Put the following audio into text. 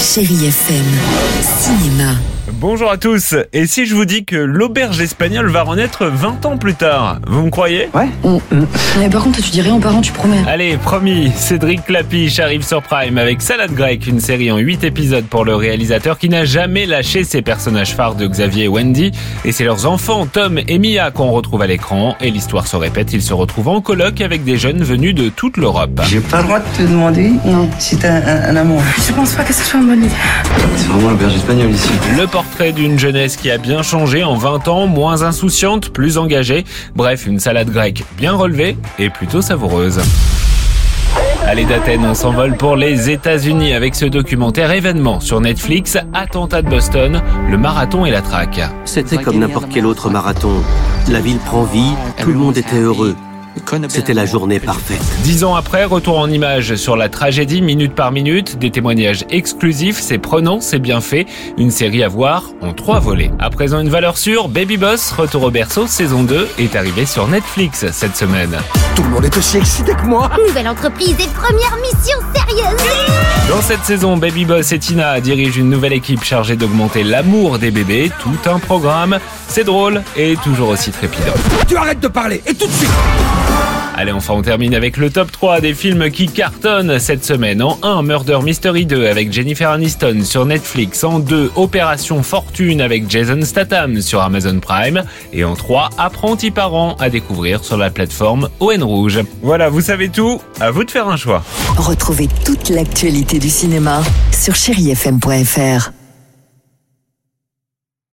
Chérie FM. Cinéma. Bonjour à tous. Et si je vous dis que l'auberge espagnole va renaître 20 ans plus tard, vous me croyez? Ouais. Mais par contre, tu dis rien aux parents, tu promets. Allez, promis, Cédric Clapiche arrive sur Prime avec Salade grecque, une série en 8 épisodes pour le réalisateur qui n'a jamais lâché ses personnages phares de Xavier et Wendy. Et c'est leurs enfants, Tom et Mia, qu'on retrouve à l'écran. Et l'histoire se répète, ils se retrouvent en colloque avec des jeunes venus de toute l'Europe. J'ai pas le droit de te demander Non. si t'as un, un amour. Je pense pas que ce soit une bonne idée. C'est vraiment l'auberge espagnole ici. Le portrait d'une jeunesse qui a bien changé en 20 ans, moins insouciante, plus engagée. Bref, une salade grecque bien relevée et plutôt savoureuse. Allez d'Athènes, on s'envole pour les États-Unis avec ce documentaire événement sur Netflix, Attentat de Boston, le marathon et la traque. C'était comme n'importe quel autre marathon. La ville prend vie, tout le monde était heureux. C'était la journée parfaite. Dix ans après, retour en images sur la tragédie minute par minute, des témoignages exclusifs, c'est prenant, c'est bien fait, une série à voir en trois volets. À présent une valeur sûre, Baby Boss, retour au berceau, saison 2, est arrivé sur Netflix cette semaine. Tout le monde est aussi excité que moi. Nouvelle entreprise et première mission sérieuse Dans cette saison, Baby Boss et Tina dirigent une nouvelle équipe chargée d'augmenter l'amour des bébés, tout un programme, c'est drôle et toujours aussi trépidant. Tu arrêtes de parler et tout de suite. Allez, enfin, on termine avec le top 3 des films qui cartonnent cette semaine. En 1, Murder Mystery 2 avec Jennifer Aniston sur Netflix. En 2, Opération Fortune avec Jason Statham sur Amazon Prime. Et en 3, Apprenti parent à découvrir sur la plateforme ON Rouge. Voilà, vous savez tout. À vous de faire un choix. Retrouvez toute l'actualité du cinéma sur chérifm.fr.